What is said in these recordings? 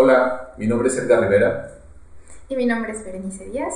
Hola, mi nombre es Edgar Rivera. Y mi nombre es Berenice Díaz.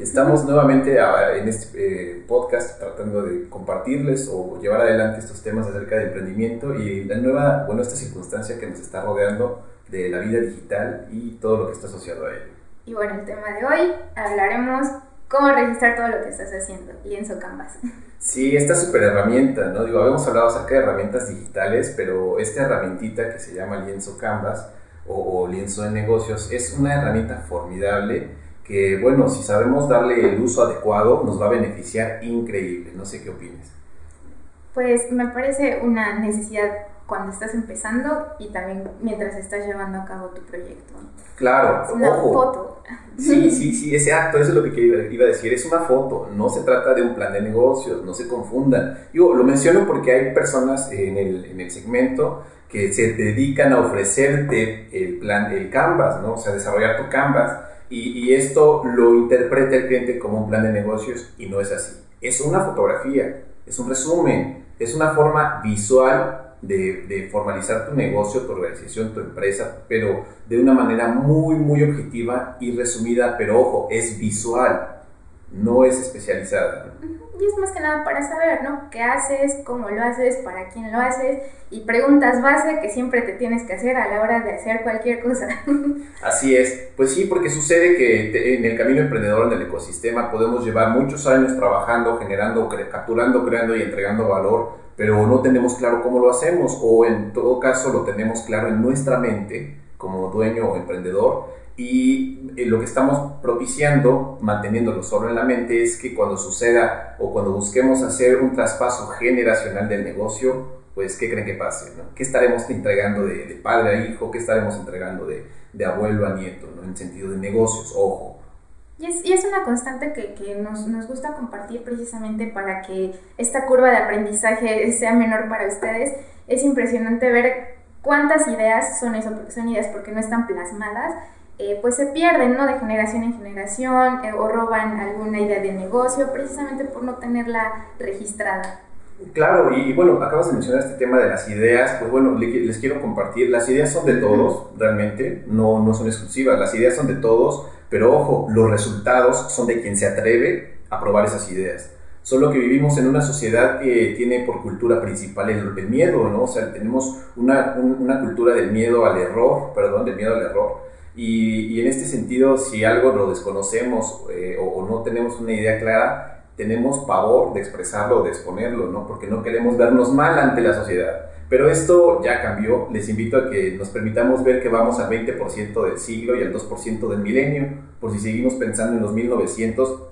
Estamos nuevamente en este eh, podcast tratando de compartirles o llevar adelante estos temas acerca de emprendimiento y la nueva, bueno, esta circunstancia que nos está rodeando de la vida digital y todo lo que está asociado a ello. Y bueno, el tema de hoy hablaremos cómo registrar todo lo que estás haciendo, lienzo Canvas. Sí, esta super herramienta, ¿no? Digo, habíamos hablado acerca de herramientas digitales, pero esta herramientita que se llama lienzo Canvas o, lienzo de negocios es una herramienta formidable que, bueno, si sabemos darle el uso adecuado, nos va a beneficiar increíble. No sé qué opinas. Pues me parece una necesidad cuando estás empezando y también mientras estás llevando a cabo tu proyecto. Claro, es una foto. Sí, sí, sí, ese acto, eso es lo que iba a decir, es una foto, no se trata de un plan de negocios, no se confundan. Yo lo menciono porque hay personas en el, en el segmento que se dedican a ofrecerte el plan, el canvas, ¿no? O sea, desarrollar tu canvas y, y esto lo interpreta el cliente como un plan de negocios y no es así. Es una fotografía, es un resumen, es una forma visual de, formalizar tu negocio, tu organización, tu empresa, pero de una manera muy, muy objetiva y resumida, pero ojo, es visual, no es especializada. Y es más que nada para saber, ¿no? ¿Qué haces? ¿Cómo lo haces? ¿Para quién lo haces? Y preguntas base que siempre te tienes que hacer a la hora de hacer cualquier cosa. Así es. Pues sí, porque sucede que en el camino emprendedor, en el ecosistema, podemos llevar muchos años trabajando, generando, capturando, creando y entregando valor pero no tenemos claro cómo lo hacemos o en todo caso lo tenemos claro en nuestra mente como dueño o emprendedor y eh, lo que estamos propiciando, manteniéndolo solo en la mente, es que cuando suceda o cuando busquemos hacer un traspaso generacional del negocio, pues ¿qué creen que pase? ¿Qué estaremos entregando de, padre a hijo? ¿Qué estaremos entregando de, de abuelo a nieto? ¿no? En sentido de negocios, ojo y es, y es una constante que, que nos, nos, gusta compartir precisamente para que esta curva de aprendizaje sea menor para ustedes. Es impresionante ver cuántas ideas son eso, porque son ideas porque no están plasmadas, eh, pues se pierden, ¿no? De generación en generación eh, o roban alguna idea de negocio precisamente por no tenerla registrada. Claro, y, bueno, acabas de mencionar este tema de las ideas, pues bueno, les quiero compartir, las ideas son de todos, realmente, no, no son exclusivas, las ideas son de todos, pero ojo, los resultados son de quien se atreve a probar esas ideas. Solo que vivimos en una sociedad que tiene por cultura principal el, miedo, ¿no? O sea, tenemos una, una, cultura del miedo al error, perdón, del miedo al error. Y, y en este sentido, si algo lo desconocemos eh, o, o, no tenemos una idea clara, tenemos pavor de expresarlo de exponerlo, ¿no? Porque no queremos vernos mal ante la sociedad. Pero esto ya cambió. Les invito a que nos permitamos ver que vamos al 20% del siglo y al 2% del milenio. Por si seguimos pensando en los 1900,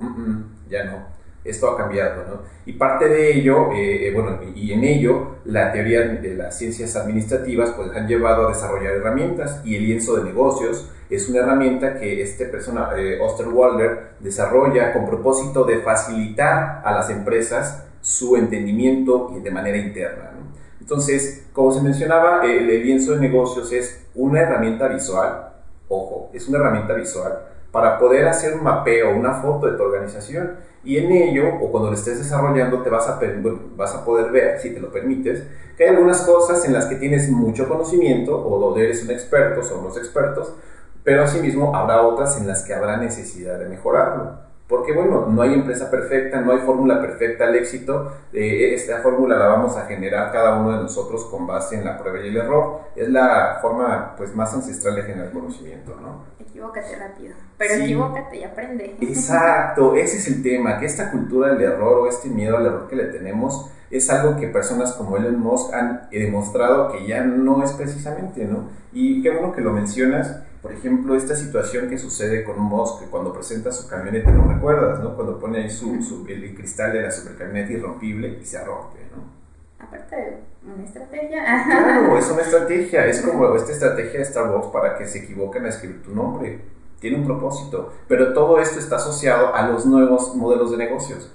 ya no. Esto ha cambiado, ¿no? Y parte de ello, eh, eh, bueno, y en ello, la teoría de las ciencias administrativas pues han llevado a desarrollar herramientas y el lienzo de negocios es una herramienta que este persona, eh, Osterwalder, desarrolla con propósito de facilitar a las empresas su entendimiento de manera interna, ¿no? Entonces, como se mencionaba, el, lienzo de negocios es una herramienta visual, ojo, es una herramienta visual para poder hacer un mapeo, una foto de tu organización. Y en ello, o cuando lo estés desarrollando, te vas a, vas a poder ver, si te lo permites, que hay algunas cosas en las que tienes mucho conocimiento o donde eres un experto, son los expertos, pero asimismo habrá otras en las que habrá necesidad de mejorarlo. Porque bueno, no hay empresa perfecta, no hay fórmula perfecta al éxito. Eh, esta fórmula la vamos a generar cada uno de nosotros con base en la prueba y el error. Es la forma pues más ancestral de generar conocimiento, ¿no? Equivócate rápido, pero equivócate y aprende. Exacto, ese es el tema, que esta cultura del error o este miedo al error que le tenemos es algo que personas como Elon Musk han demostrado que ya no es precisamente, ¿no? Y qué bueno que lo mencionas por ejemplo, esta situación que sucede con Musk, cuando presenta su camioneta, no recuerdas, ¿no? Cuando pone ahí su, su, el cristal de la supercamioneta irrompible y se rompe, ¿no? Aparte de una estrategia. Claro, es una estrategia. Es como esta estrategia de Starbucks para que se equivoquen a escribir tu nombre. Tiene un propósito. Pero todo esto está asociado a los nuevos modelos de negocios.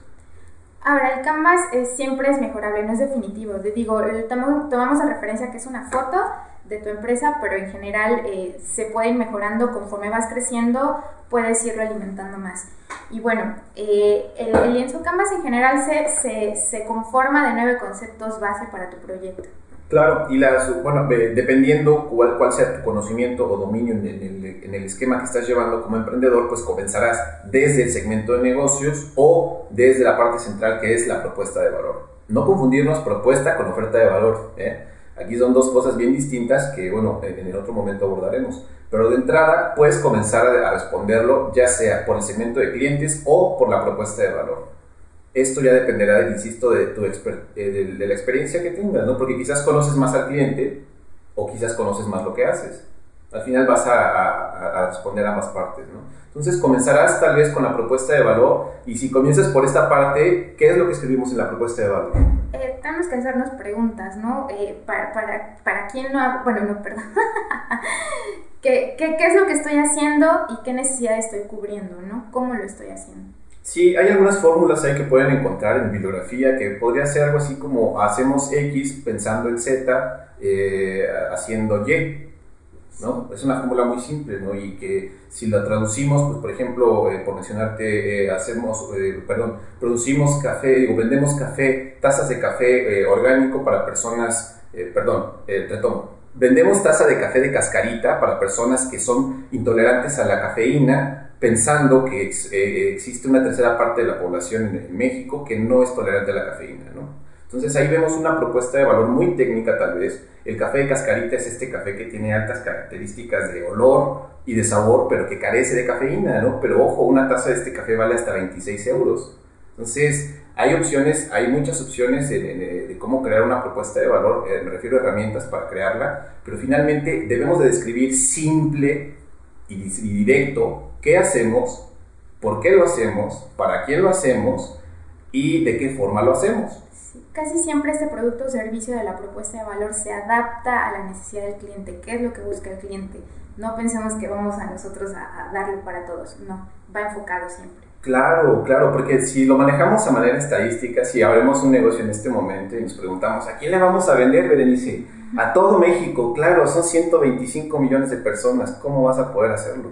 Ahora, el Canvas siempre es mejorable, no es definitivo. Digo, tomamos, tomamos a referencia que es una foto de tu empresa, pero en general eh, se puede ir mejorando conforme vas creciendo, puedes irlo alimentando más. Y bueno, eh, el, lienzo Canvas en general se, se, se, conforma de nueve conceptos base para tu proyecto. Claro, y las, bueno, dependiendo cuál, cuál sea tu conocimiento o dominio en el, en el, esquema que estás llevando como emprendedor, pues comenzarás desde el segmento de negocios o desde la parte central que es la propuesta de valor. No confundirnos propuesta con oferta de valor. ¿eh? Aquí son dos cosas bien distintas que, bueno, en el otro momento abordaremos. Pero de entrada puedes comenzar a responderlo ya sea por el segmento de clientes o por la propuesta de valor. Esto ya dependerá, insisto, de, tu eh, de, la experiencia que tengas, ¿no? Porque quizás conoces más al cliente o quizás conoces más lo que haces. Al final vas a, responder a ambas partes, ¿no? Entonces comenzarás tal vez con la propuesta de valor y si comienzas por esta parte, ¿qué es lo que escribimos en la propuesta de valor? Eh, tenemos que hacernos preguntas, ¿no? Eh, para, para, para quién no hago, bueno, no, perdón. ¿Qué, qué, ¿Qué es lo que estoy haciendo y qué necesidad estoy cubriendo, ¿no? ¿Cómo lo estoy haciendo? Sí, hay algunas fórmulas ahí que pueden encontrar en bibliografía que podría ser algo así como hacemos X pensando en Z eh, haciendo Y. ¿no? Es una fórmula muy simple ¿no? y que si la traducimos, pues por ejemplo, eh, por mencionarte, eh, hacemos, perdón, producimos café, o vendemos café, tazas de café orgánico para personas, perdón, retomo, vendemos taza de café de cascarita para personas que son intolerantes a la cafeína pensando que eh, existe una tercera parte de la población en, México que no es tolerante a la cafeína, ¿no? Entonces ahí vemos una propuesta de valor muy técnica tal vez. El café de cascarita es este café que tiene altas características de olor y de sabor, pero que carece de cafeína, ¿no? Pero ojo, una taza de este café vale hasta 26 euros. Entonces, hay opciones, hay muchas opciones de, cómo crear una propuesta de valor, eh, me refiero a herramientas para crearla, pero finalmente debemos de describir simple y directo qué hacemos, por qué lo hacemos, para quién lo hacemos y de qué forma lo hacemos. Casi siempre este producto o servicio de la propuesta de valor se adapta a la necesidad del cliente, qué es lo que busca el cliente. No pensemos que vamos a nosotros a, darlo para todos, no, va enfocado siempre. Claro, claro, porque si lo manejamos a manera estadística, si abrimos un negocio en este momento y nos preguntamos, ¿a quién le vamos a vender, Berenice? A todo México, claro, son 125 millones de personas, ¿cómo vas a poder hacerlo?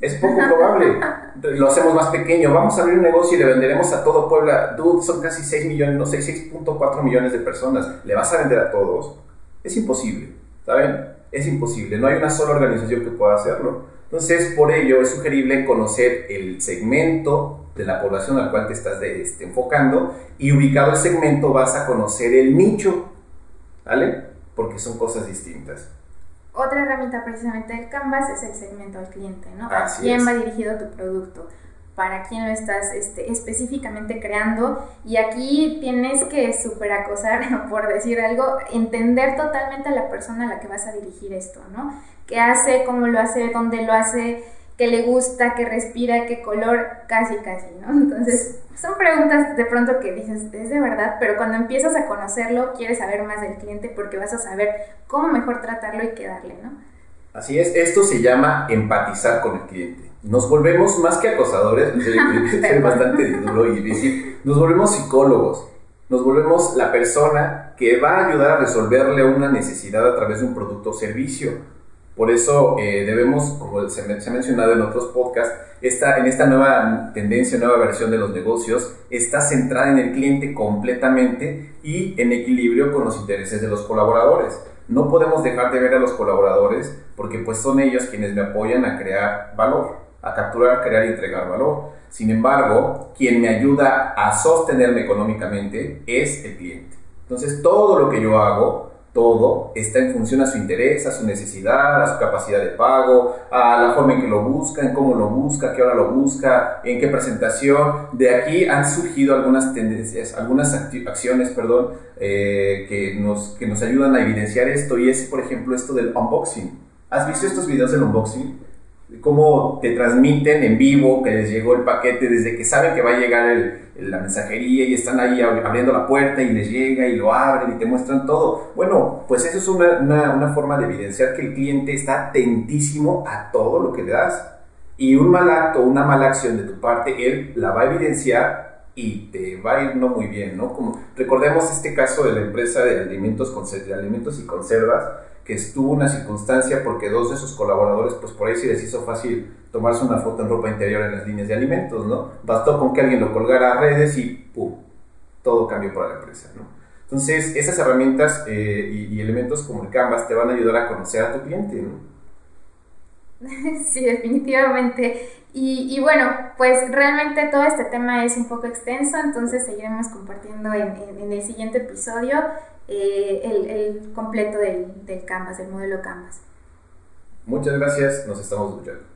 Es poco probable. Lo hacemos más pequeño. Vamos a abrir un negocio y le venderemos a todo Puebla. Dude, son casi 6 millones, no sé, 6.4 millones de personas. ¿Le vas a vender a todos? Es imposible, ¿saben? Es imposible. No hay una sola organización que pueda hacerlo. Entonces, por ello es sugerible conocer el segmento de la población al cual te estás este, enfocando y ubicado el segmento vas a conocer el nicho, ¿vale? Porque son cosas distintas. Otra herramienta precisamente del Canvas es el segmento al cliente, ¿no? ¿A quién va dirigido tu producto? ¿Para quién lo estás este, específicamente creando? Y aquí tienes que super acosar, por decir algo, entender totalmente a la persona a la que vas a dirigir esto, ¿no? ¿Qué hace? ¿Cómo lo hace? ¿Dónde lo hace? ¿Qué le gusta? ¿Qué respira? ¿Qué color? Casi, casi, ¿no? Entonces, son preguntas de pronto que dices, es de verdad, pero cuando empiezas a conocerlo, quieres saber más del cliente porque vas a saber cómo mejor tratarlo y qué darle, ¿no? Así es, esto se llama empatizar con el cliente. Nos volvemos más que acosadores, es bastante duro y decir, nos volvemos psicólogos, nos volvemos la persona que va a ayudar a resolverle una necesidad a través de un producto o servicio. Por eso eh, debemos, como se, ha mencionado en otros podcasts, esta, en esta nueva tendencia, nueva versión de los negocios, está centrada en el cliente completamente y en equilibrio con los intereses de los colaboradores. No podemos dejar de ver a los colaboradores porque pues son ellos quienes me apoyan a crear valor, a capturar, crear y entregar valor. Sin embargo, quien me ayuda a sostenerme económicamente es el cliente. Entonces, todo lo que yo hago todo está en función a su interés, a su necesidad, a su capacidad de pago, a la forma en que lo busca, cómo lo busca, qué hora lo busca, en qué presentación. De aquí han surgido algunas tendencias, algunas acciones, perdón, eh, que, nos, que nos ayudan a evidenciar esto y es, por ejemplo, esto del unboxing. ¿Has visto estos videos del unboxing? Cómo te transmiten en vivo que les llegó el paquete desde que saben que va a llegar el, la mensajería y están ahí abriendo la puerta y les llega y lo abren y te muestran todo. Bueno, pues eso es una, una, una forma de evidenciar que el cliente está atentísimo a todo lo que le das. Y un mal acto, una mala acción de tu parte, él la va a evidenciar y te va a ir no muy bien, ¿no? Como recordemos este caso de la empresa de alimentos, alimentos y conservas, que estuvo una circunstancia porque dos de sus colaboradores, pues por ahí sí les hizo fácil tomarse una foto en ropa interior en las líneas de alimentos, ¿no? Bastó con que alguien lo colgara a redes y ¡pum! Todo cambió para la empresa, ¿no? Entonces, esas herramientas eh, y, elementos como el Canvas te van a ayudar a conocer a tu cliente, Sí, definitivamente. Y, bueno, pues realmente todo este tema es un poco extenso, entonces seguiremos compartiendo en, el siguiente episodio eh, el, completo del, del Canvas, el modelo Canvas. Muchas gracias, nos estamos escuchando.